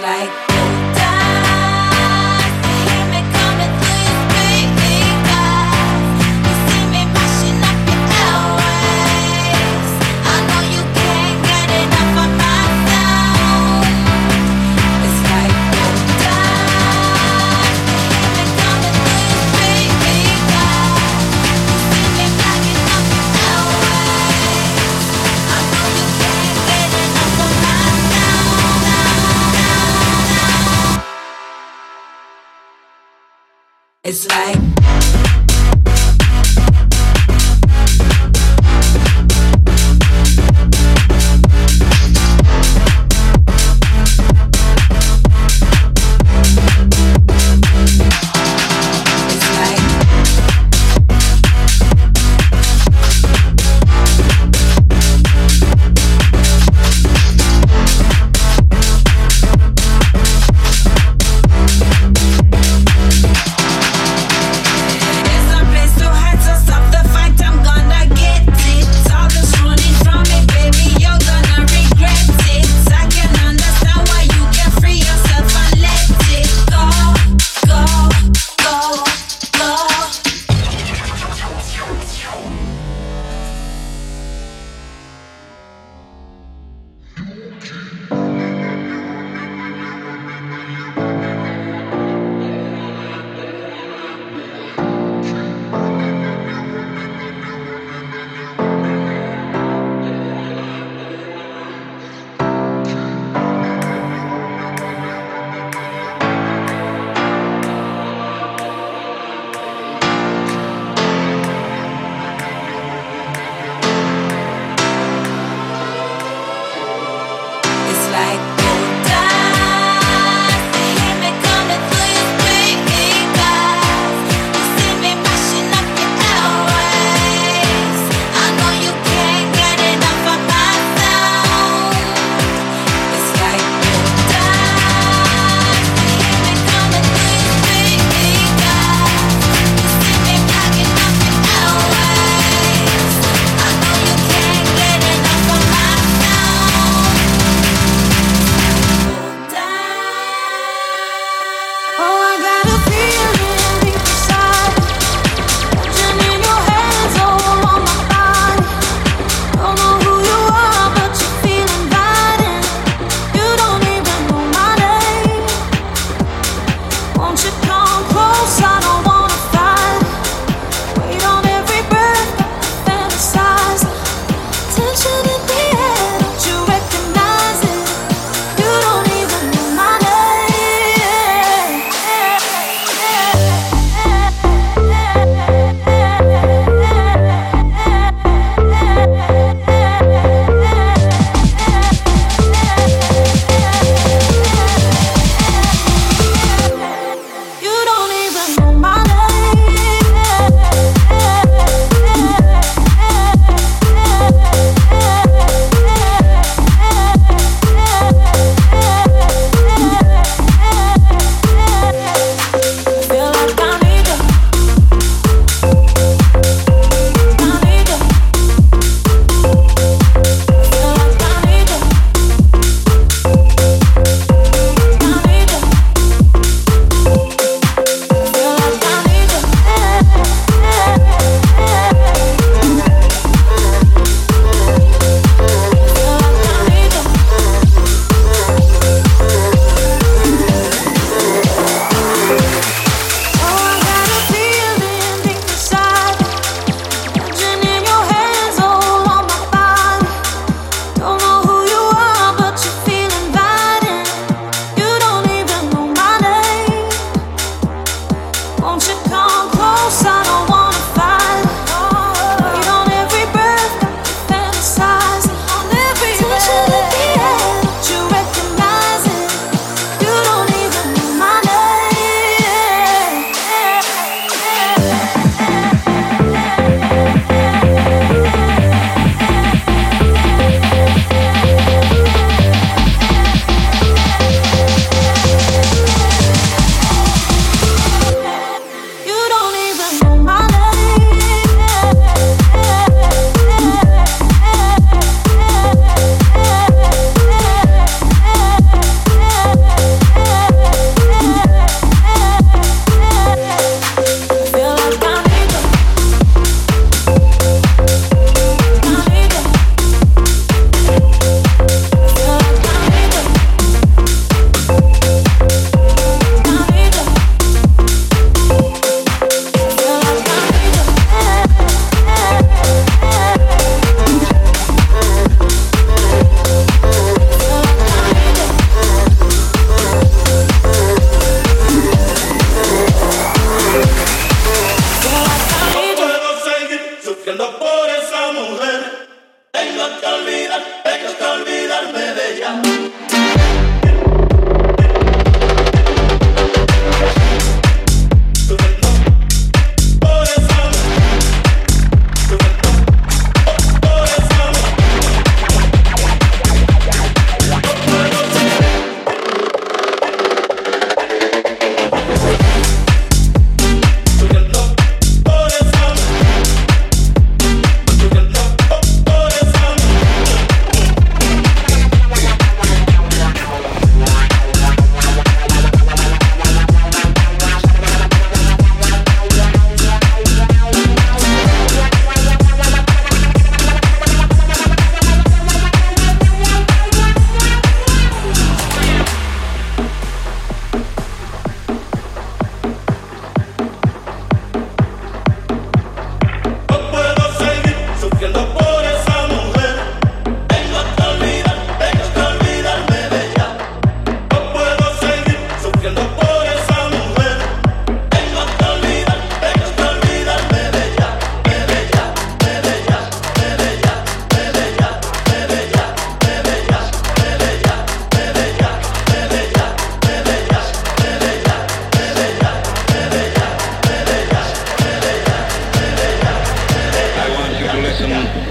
Like It's like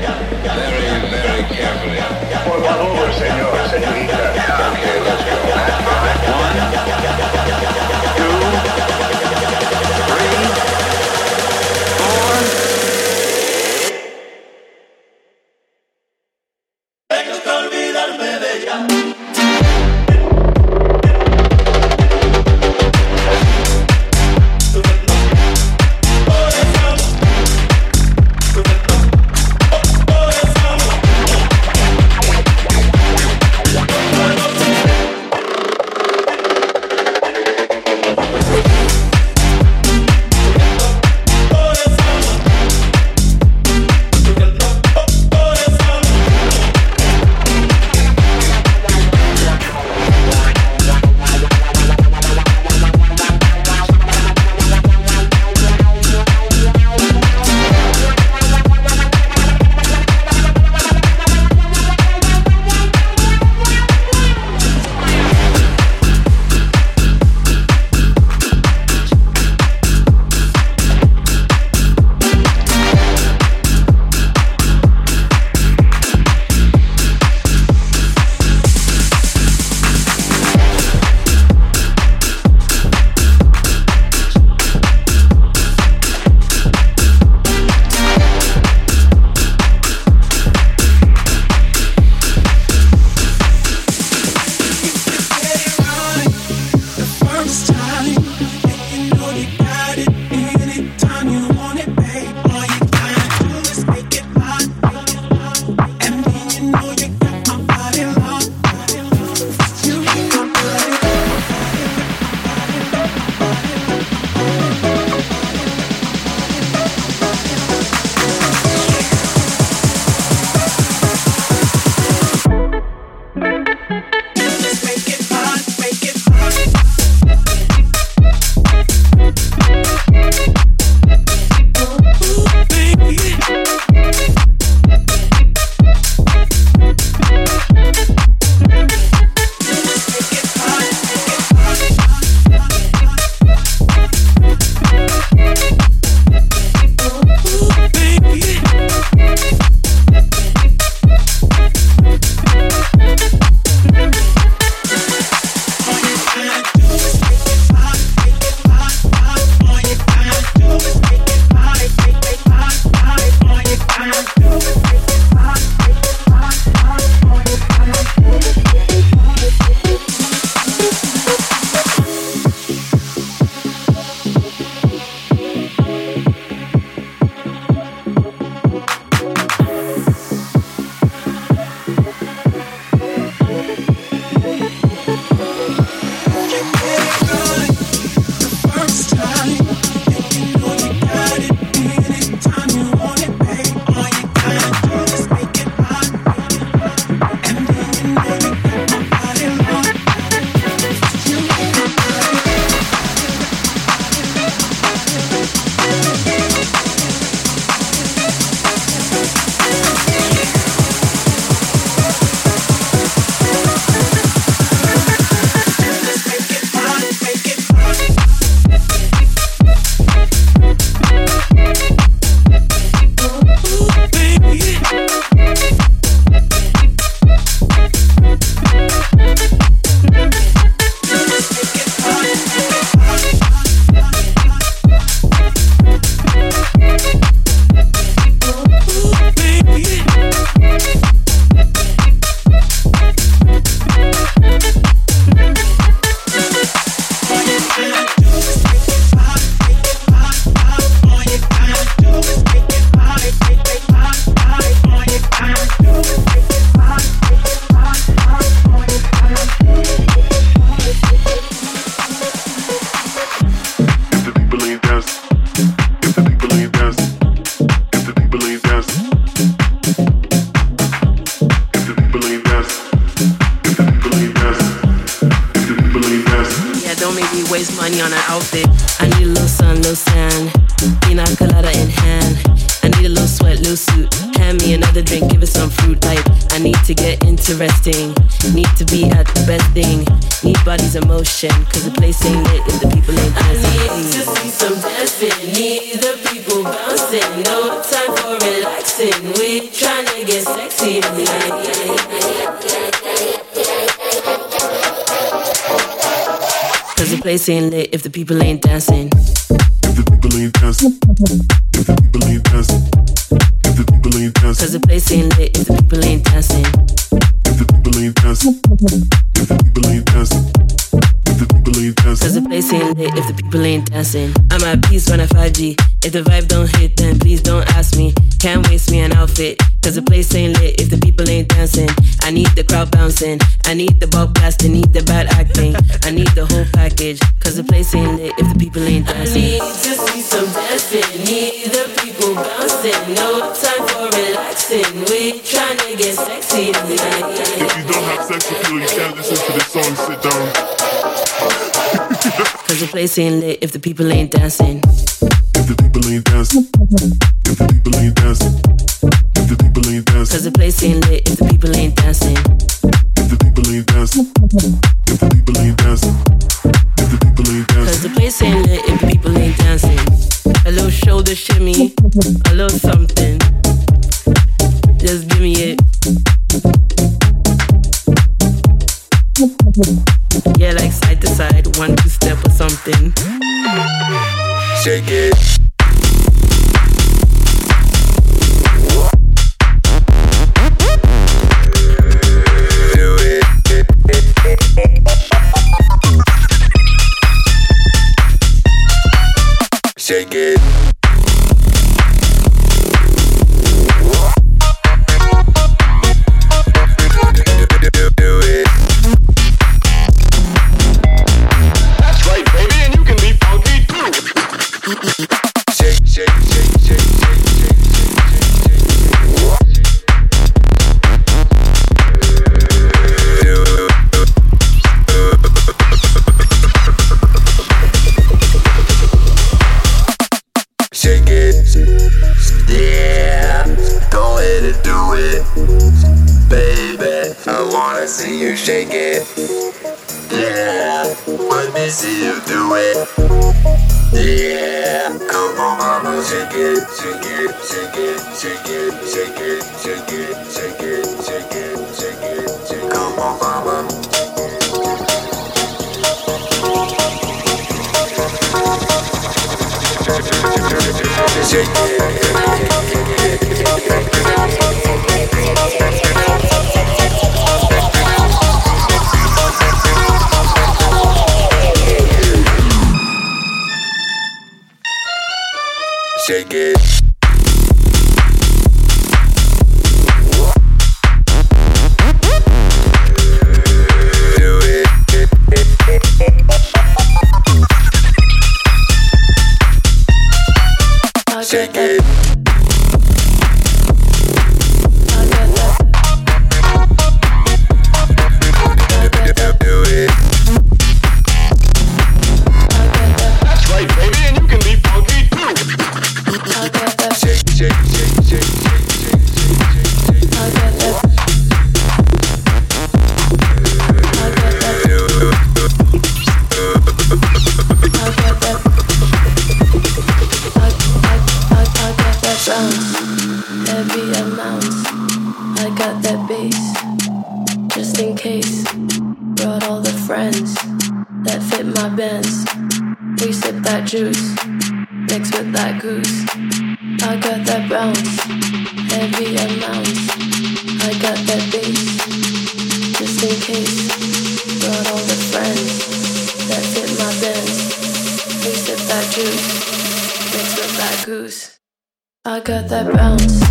There Need the people bouncing. No time for relaxing. We tryna get sexy. Cause the place ain't lit if the people ain't dancing. If the people ain't dancing. If the people ain't dancing. If the people ain't dancing. Cause the place ain't lit if the people ain't dancing. If the people ain't dancing. If the people ain't dancing. If the people ain't dancing. Cause the place ain't lit if the people ain't dancing. I'm at peace when I 5G. If the vibe don't hit, then please don't ask me. Can't waste me an outfit. Cause the place ain't lit if the people ain't dancing. I need the crowd bouncing. I need the ball blasting. Need the bad acting. I need the whole package. Cause the place ain't lit if the people ain't dancing. I need to see some dancing. Need the people bouncing. No time for relaxing. We trying to get sexy tonight. If you don't have sex appeal, you can't listen to this song. Sit down. Cause the place ain't lit if the people ain't dancing. If the people ain't dancing. If the people ain't dancing. If the people ain't dancing. Cause the place ain't lit if the people ain't dancing. If the people ain't dancing. If the people ain't dancing. If the people ain't dancing. Cause the place ain't lit if the people ain't dancing. A little shoulder shimmy, a little something. Just give me it. Yeah, like side to side, one two something. Shake it. Shake it. Yeah, come on, mama, shake it, shake it, shake it, shake it, shake it, shake it, shake it, shake it, shake it, shake it. Come on, mama. Shake it, got that bounce,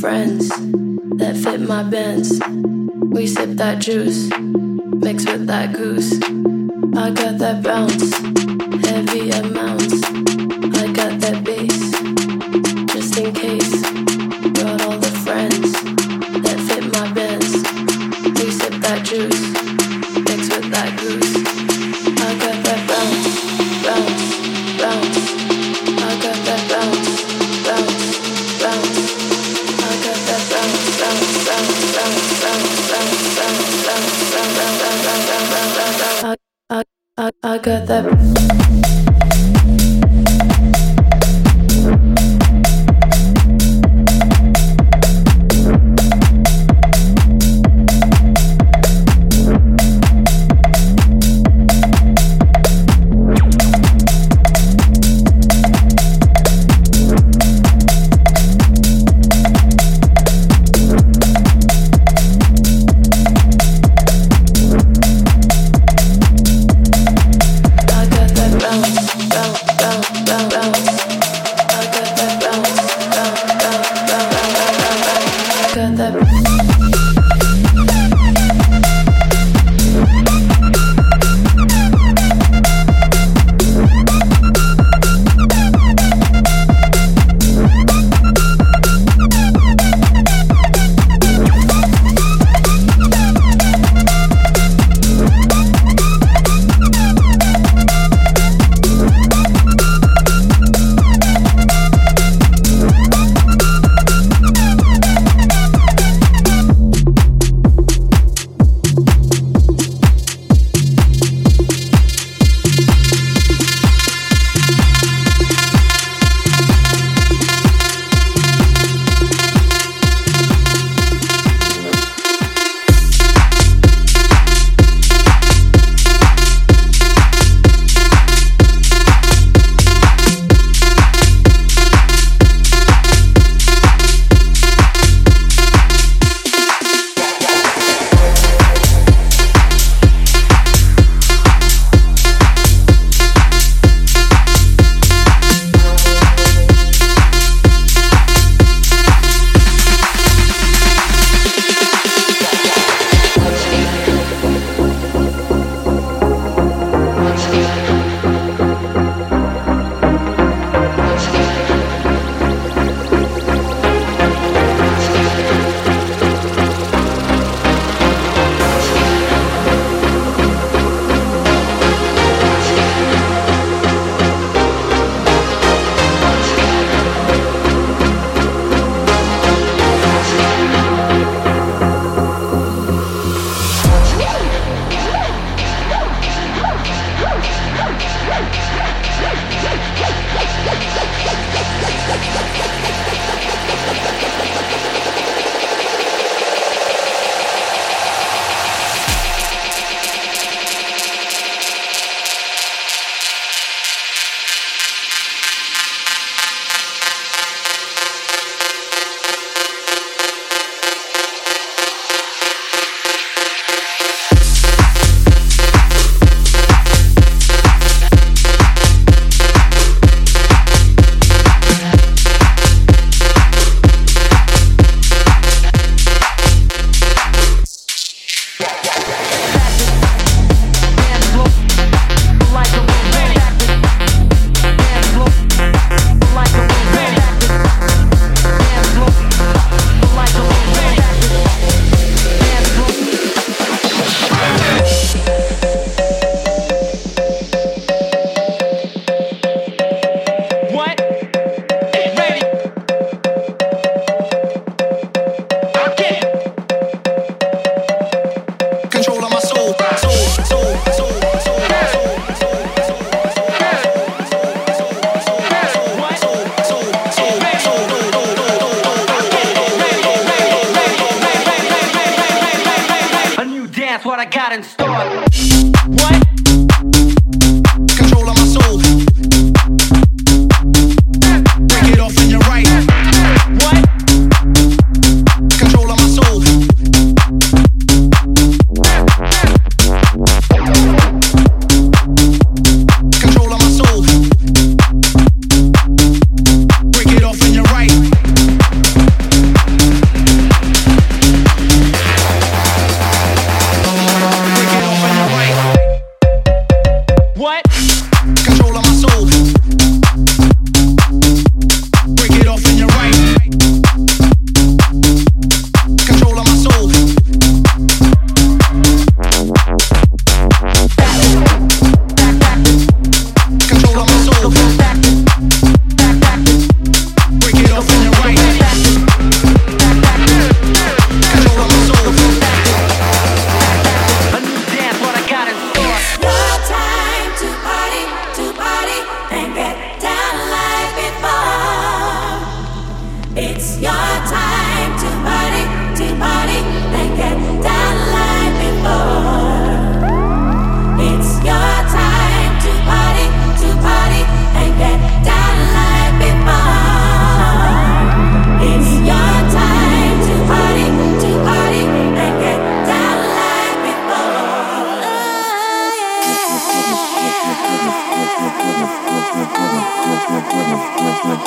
friends that fit my bands. We sip that juice, mix with that goose. I got that bounce. the